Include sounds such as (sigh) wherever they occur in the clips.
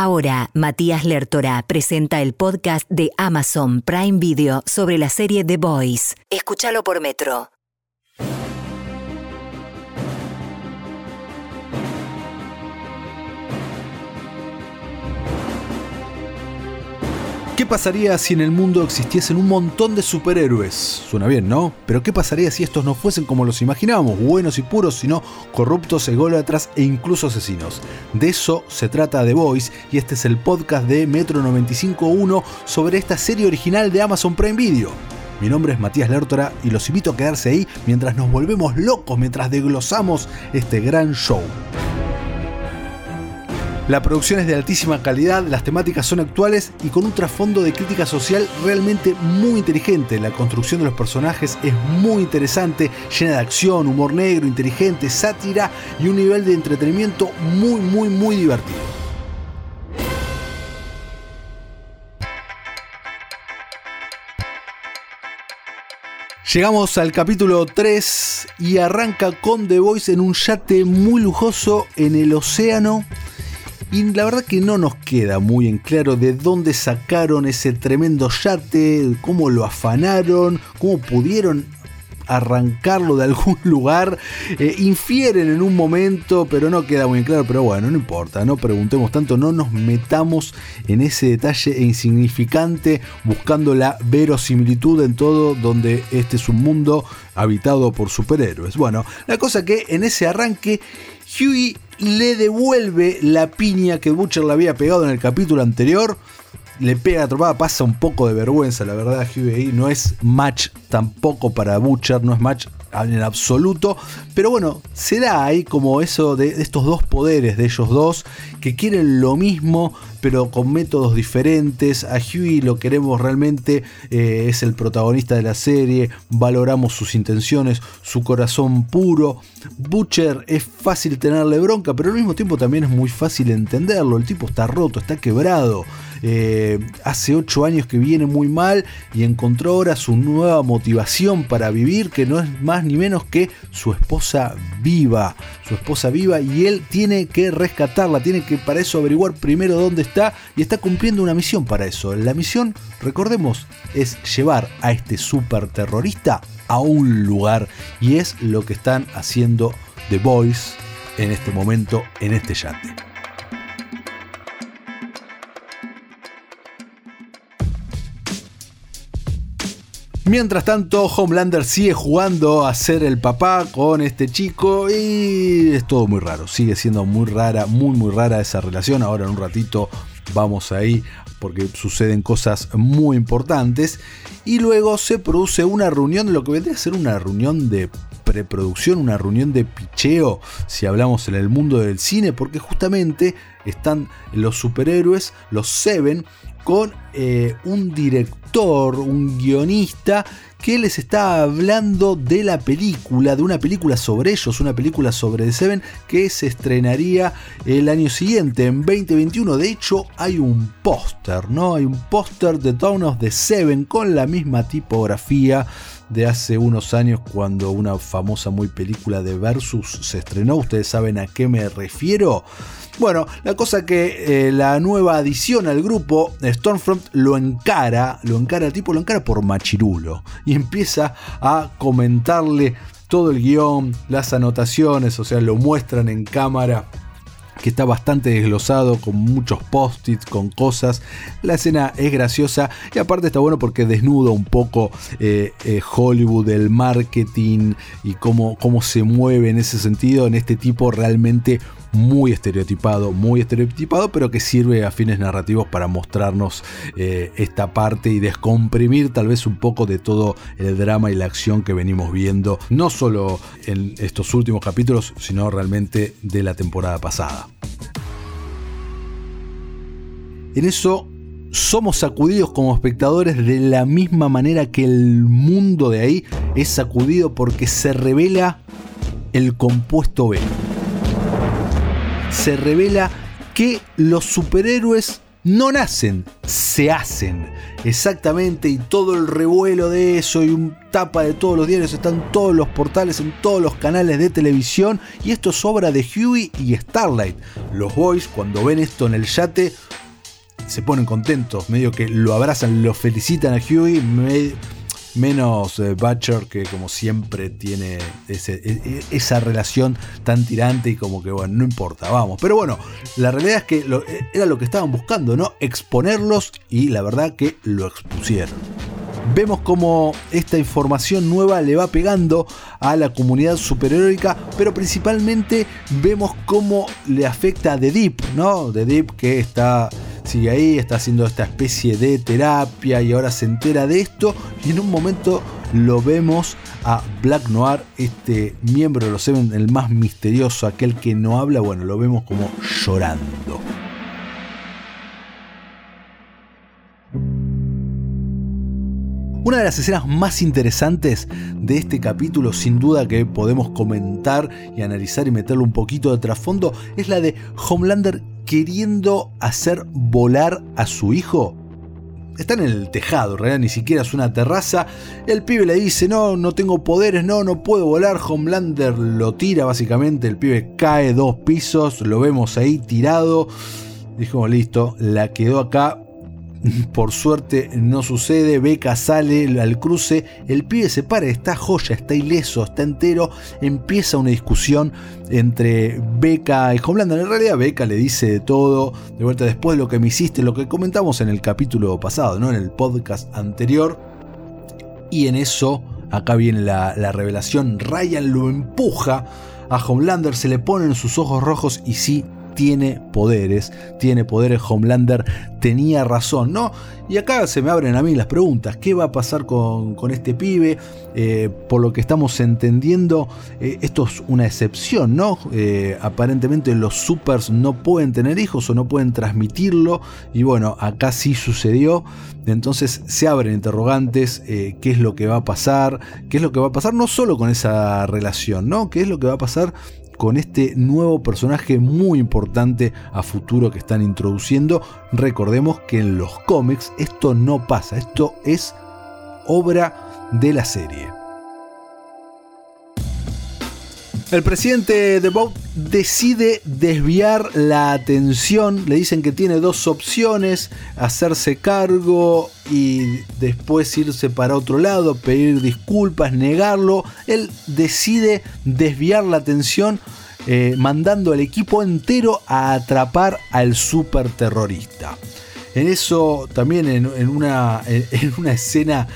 Ahora, Matías Lertora presenta el podcast de Amazon Prime Video sobre la serie The Boys. Escúchalo por Metro. Pasaría si en el mundo existiesen un montón de superhéroes? Suena bien, ¿no? Pero ¿qué pasaría si estos no fuesen como los imaginábamos, buenos y puros, sino corruptos, ególatras e incluso asesinos? De eso se trata The Voice y este es el podcast de Metro 95.1 sobre esta serie original de Amazon Prime Video. Mi nombre es Matías Lertora y los invito a quedarse ahí mientras nos volvemos locos, mientras desglosamos este gran show. La producción es de altísima calidad, las temáticas son actuales y con un trasfondo de crítica social realmente muy inteligente. La construcción de los personajes es muy interesante, llena de acción, humor negro, inteligente, sátira y un nivel de entretenimiento muy, muy, muy divertido. Llegamos al capítulo 3 y arranca con The Voice en un yate muy lujoso en el océano y la verdad que no nos queda muy en claro de dónde sacaron ese tremendo yate, cómo lo afanaron, cómo pudieron arrancarlo de (laughs) algún lugar. Eh, infieren en un momento, pero no queda muy claro. Pero bueno, no importa, no preguntemos tanto, no nos metamos en ese detalle insignificante, buscando la verosimilitud en todo, donde este es un mundo habitado por superhéroes. Bueno, la cosa que en ese arranque, Huey le devuelve la piña que Butcher le había pegado en el capítulo anterior. Le pega la tropada, pasa un poco de vergüenza, la verdad, Huey no es match tampoco para Butcher, no es match en absoluto. Pero bueno, se da ahí como eso de estos dos poderes de ellos dos que quieren lo mismo pero con métodos diferentes. A Huey lo queremos realmente, eh, es el protagonista de la serie, valoramos sus intenciones, su corazón puro. Butcher es fácil tenerle bronca, pero al mismo tiempo también es muy fácil entenderlo. El tipo está roto, está quebrado. Eh, hace 8 años que viene muy mal y encontró ahora su nueva motivación para vivir, que no es más ni menos que su esposa viva. Su esposa viva y él tiene que rescatarla, tiene que para eso averiguar primero dónde está y está cumpliendo una misión para eso. La misión, recordemos, es llevar a este super terrorista a un lugar y es lo que están haciendo The Boys en este momento en este yate. Mientras tanto, Homelander sigue jugando a ser el papá con este chico y es todo muy raro. Sigue siendo muy rara, muy muy rara esa relación. Ahora en un ratito vamos ahí porque suceden cosas muy importantes. Y luego se produce una reunión, lo que vendría a ser una reunión de preproducción, una reunión de picheo, si hablamos en el mundo del cine, porque justamente están los superhéroes, los Seven, con eh, un director, un guionista que les está hablando de la película, de una película sobre ellos, una película sobre The Seven que se estrenaría el año siguiente, en 2021. De hecho, hay un póster, ¿no? Hay un póster de Dawn of the Seven con la misma tipografía de hace unos años cuando una famosa muy película de Versus se estrenó. Ustedes saben a qué me refiero. Bueno, la cosa que eh, la nueva adición al grupo, Stormfront, lo encara, lo encara, el tipo lo encara por machirulo y empieza a comentarle todo el guion, las anotaciones, o sea, lo muestran en cámara que está bastante desglosado, con muchos post-its, con cosas. La escena es graciosa y aparte está bueno porque desnuda un poco eh, eh, Hollywood, el marketing y cómo, cómo se mueve en ese sentido, en este tipo realmente muy estereotipado, muy estereotipado, pero que sirve a fines narrativos para mostrarnos eh, esta parte y descomprimir tal vez un poco de todo el drama y la acción que venimos viendo, no solo en estos últimos capítulos, sino realmente de la temporada pasada. En eso somos sacudidos como espectadores de la misma manera que el mundo de ahí es sacudido porque se revela el compuesto B se revela que los superhéroes no nacen, se hacen. Exactamente, y todo el revuelo de eso y un tapa de todos los diarios, están todos los portales, en todos los canales de televisión, y esto es obra de Huey y Starlight. Los boys, cuando ven esto en el yate, se ponen contentos, medio que lo abrazan, lo felicitan a Huey, menos eh, Butcher que como siempre tiene e, e, esa relación tan tirante y como que bueno, no importa, vamos. Pero bueno, la realidad es que e, era lo que estaban buscando, ¿no? Exponerlos y la verdad que lo expusieron. Vemos como esta información nueva le va pegando a la comunidad superheroica, pero principalmente vemos cómo le afecta a The Deep, ¿no? The Deep que está sigue ahí, está haciendo esta especie de terapia y ahora se entera de esto y en un momento lo vemos a Black Noir, este miembro de los Seven, el más misterioso, aquel que no habla, bueno, lo vemos como llorando. Una de las escenas más interesantes de este capítulo, sin duda que podemos comentar y analizar y meterle un poquito de trasfondo, es la de Homelander queriendo hacer volar a su hijo. Están en el tejado, en realidad ni siquiera es una terraza. El pibe le dice, no, no tengo poderes, no, no puedo volar. Homelander lo tira básicamente, el pibe cae dos pisos, lo vemos ahí tirado. Dijimos, listo, la quedó acá, (laughs) por suerte no sucede, Beca sale al cruce, el pibe se para, está joya, está ileso, está entero, empieza una discusión entre Beca y Homelander. En realidad Beca le dice de todo, de vuelta después de lo que me hiciste, lo que comentamos en el capítulo pasado, ¿no? en el podcast anterior. Y en eso, acá viene la, la revelación, Ryan lo empuja a Homelander, se le ponen sus ojos rojos y sí, tiene poderes, tiene poderes Homelander, tenía razón, ¿no? Y acá se me abren a mí las preguntas, ¿qué va a pasar con, este pibe? Eh, por lo que estamos entendiendo, eh, esto es una excepción, ¿no? Eh, aparentemente los supers no pueden tener hijos o no pueden transmitirlo, y bueno, acá sí sucedió, entonces se abren interrogantes, qué es lo que va a pasar, qué es lo que va a pasar no solo con esa relación, ¿no? ¿Qué es lo que va a pasar con este nuevo personaje muy importante a futuro que están introduciendo. Recordemos que en los cómics esto no pasa, esto es obra de la serie. El presidente de Bob decide desviar la atención. Le dicen que tiene dos opciones: hacerse cargo y después irse para otro lado, pedir disculpas, negarlo. Él decide desviar la atención, eh, mandando al equipo entero a atrapar al super terrorista. En eso, también en, una, (laughs) en una escena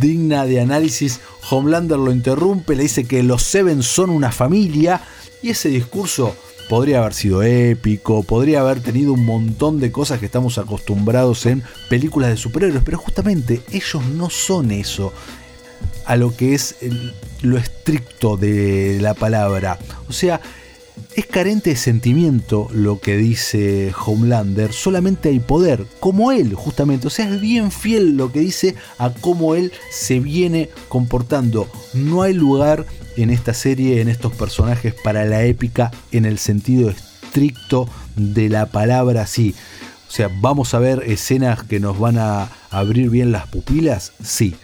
digna de análisis, Homelander lo interrumpe, le dice que los Seven son una familia y ese discurso podría haber sido épico, podría haber tenido un montón de cosas que estamos acostumbrados en películas de superhéroes, pero justamente ellos no son eso a lo que es lo estricto de la palabra. O sea, es carente de sentimiento lo que dice Homelander, solamente hay poder, como él justamente, o sea, es bien fiel lo que dice a cómo él se viene comportando. No hay lugar en esta serie, en estos personajes, para la épica en el sentido estricto de la palabra, sí. O sea, ¿vamos a ver escenas que nos van a abrir bien las pupilas? Sí.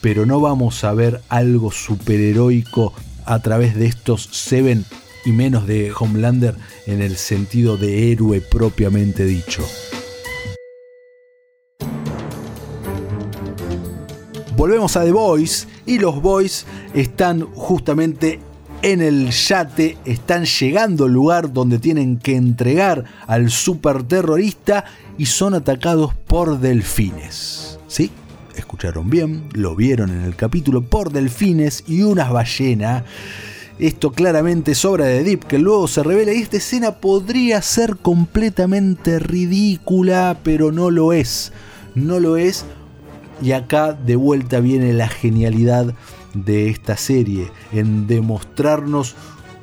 Pero no vamos a ver algo superheroico a través de estos Seven y menos de Homelander en el sentido de héroe propiamente dicho. Volvemos a The Boys y los Boys están justamente en el yate, están llegando al lugar donde tienen que entregar al superterrorista y son atacados por delfines. ¿Sí? Escucharon bien, lo vieron en el capítulo por delfines y unas ballenas esto claramente es obra de Deep, que luego se revela y esta escena podría ser completamente ridícula, pero no lo es. No lo es. Y acá de vuelta viene la genialidad de esta serie, en demostrarnos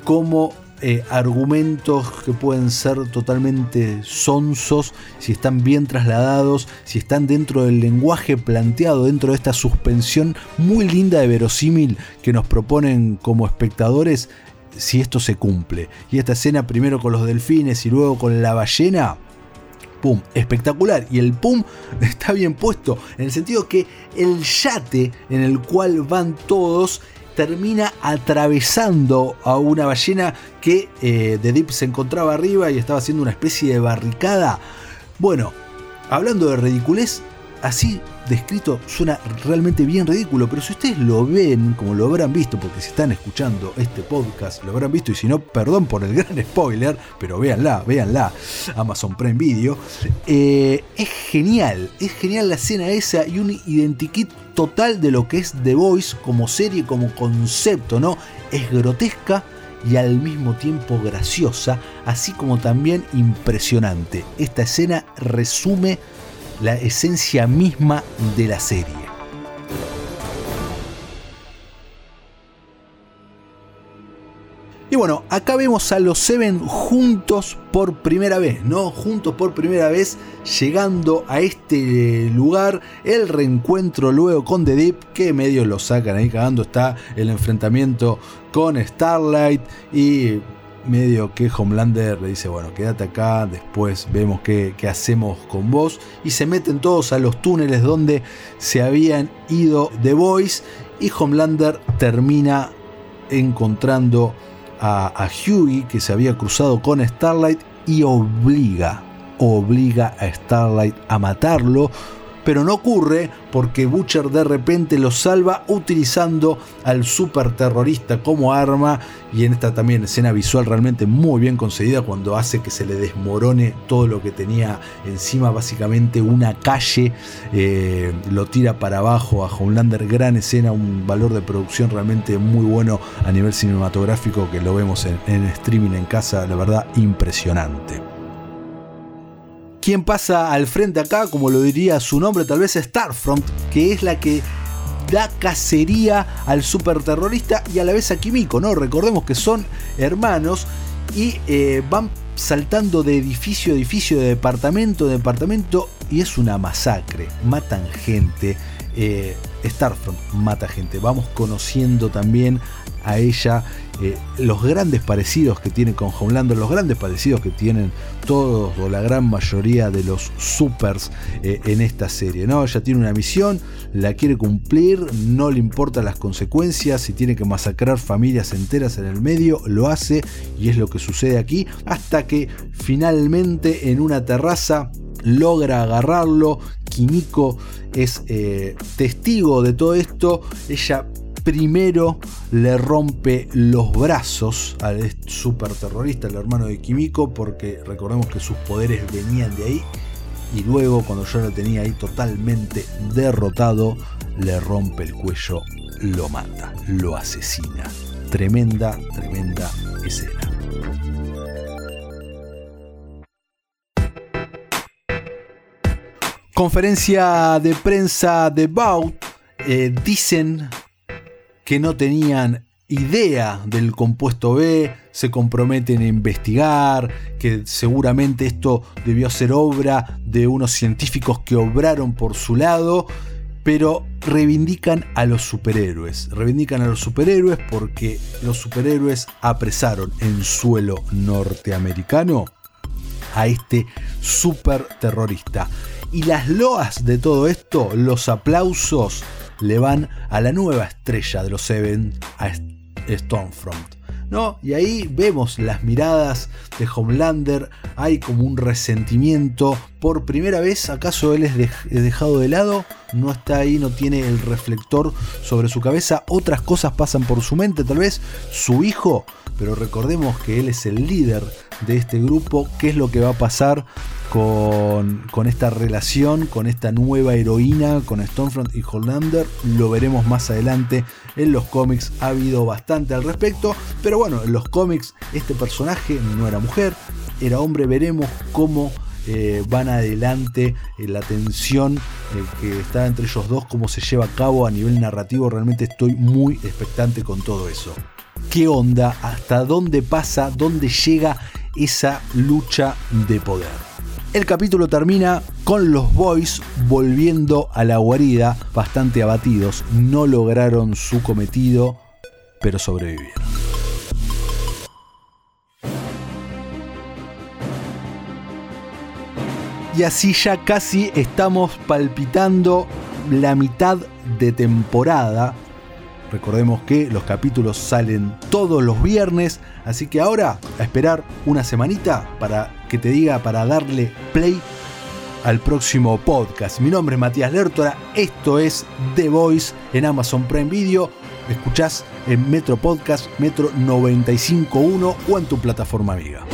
cómo eh, argumentos que pueden ser totalmente sonsos, si están bien trasladados, si están dentro del lenguaje planteado, dentro de esta suspensión muy linda de verosímil que nos proponen como espectadores, si esto se cumple. Y esta escena primero con los delfines y luego con la ballena, pum, espectacular. Y el pum (laughs) está bien puesto, en el sentido que el yate en el cual van todos termina atravesando a una ballena que eh, The Deep se encontraba arriba y estaba haciendo una especie de barricada. Bueno, hablando de ridiculez, así descrito suena realmente bien ridículo, pero si ustedes lo ven, como lo habrán visto, porque si están escuchando este podcast, lo habrán visto, y si no, perdón por el (laughs) gran spoiler, pero véanla, véanla, Amazon Prime Video, eh, es genial, es genial la escena esa y un identikit total de lo que es The Voice como serie, como concepto, ¿no? Es grotesca, y al mismo tiempo graciosa, así como también impresionante. Esta escena resume la esencia misma de la serie. Y bueno, acá vemos a los Seven juntos por primera vez, ¿no? Juntos por primera vez, llegando a este lugar, el reencuentro luego con The Deep, que medio lo sacan ahí cagando, está el enfrentamiento con Starlight y medio que Homelander le dice, bueno, quédate acá, después vemos qué, hacemos con vos. Y se meten todos a los túneles donde se habían ido The Boys. Y Homelander termina encontrando a, a Hughie que se había cruzado con Starlight y obliga, obliga a Starlight a matarlo pero no ocurre porque Butcher de repente lo salva utilizando al super terrorista como arma. Y en esta también escena visual realmente muy bien concedida cuando hace que se le desmorone todo lo que tenía encima, básicamente una calle, eh, lo tira para abajo a Homelander, gran escena, un valor de producción realmente muy bueno a nivel cinematográfico que lo vemos en streaming en casa, la verdad impresionante. ¿Quién pasa al frente acá? Como lo diría su nombre, tal vez Starfront, que es la que da cacería al superterrorista y a la vez a Kimiko, ¿no? Recordemos que son hermanos y eh, van saltando de edificio a edificio, de departamento a departamento y es una masacre. Matan gente. Eh, Starfront mata gente. Vamos conociendo también a ella eh, los grandes parecidos que tiene con Homelander, los grandes parecidos que tienen todos o la gran mayoría de los supers eh, en esta serie. ¿no? Ella tiene una misión, la quiere cumplir, no le importan las consecuencias, si tiene que masacrar familias enteras en el medio, lo hace y es lo que sucede aquí, hasta que finalmente en una terraza logra agarrarlo. Kimiko es eh, testigo de todo esto. Ella primero le rompe los brazos al super terrorista, el hermano de Kimiko, porque recordemos que sus poderes venían de ahí. Y luego, cuando yo lo tenía ahí totalmente derrotado, le rompe el cuello, lo mata, lo asesina. Tremenda, tremenda escena. Conferencia de prensa de Bout. Eh, dicen que no tenían idea del compuesto B, se comprometen a investigar, que seguramente esto debió ser obra de unos científicos que obraron por su lado, pero reivindican a los superhéroes. Reivindican a los superhéroes porque los superhéroes apresaron en suelo norteamericano a este super terrorista. Y las loas de todo esto, los aplausos, le van a la nueva estrella de los Seven, a Stormfront. ¿No? Y ahí vemos las miradas de Homelander, hay como un resentimiento. Por primera vez, ¿acaso él es, dejado de lado? No está ahí, no tiene el reflector sobre su cabeza. Otras cosas pasan por su mente, tal vez su hijo. Pero recordemos que él es el líder de este grupo. ¿Qué es lo que va a pasar con, esta relación, con esta nueva heroína, con Stormfront y Hollander. Lo veremos más adelante en los cómics. Ha habido bastante al respecto. Pero bueno, en los cómics este personaje no era mujer, era hombre. Veremos cómo eh, van adelante eh, la tensión eh, que está entre ellos dos, cómo se lleva a cabo a nivel narrativo. Realmente estoy muy expectante con todo eso. ¿Qué onda? ¿Hasta dónde pasa? ¿Dónde llega esa lucha de poder? El capítulo termina con los boys volviendo a la guarida, bastante abatidos. No lograron su cometido, pero sobrevivieron. Y así ya casi estamos palpitando la mitad de temporada. Recordemos que los capítulos salen todos los viernes, así que ahora a esperar una semanita para que te diga para darle play al próximo podcast. Mi nombre es Matías Lertora, esto es The Voice en Amazon Prime Video. Escuchás en Metro Podcast, Metro 951 o en tu plataforma amiga.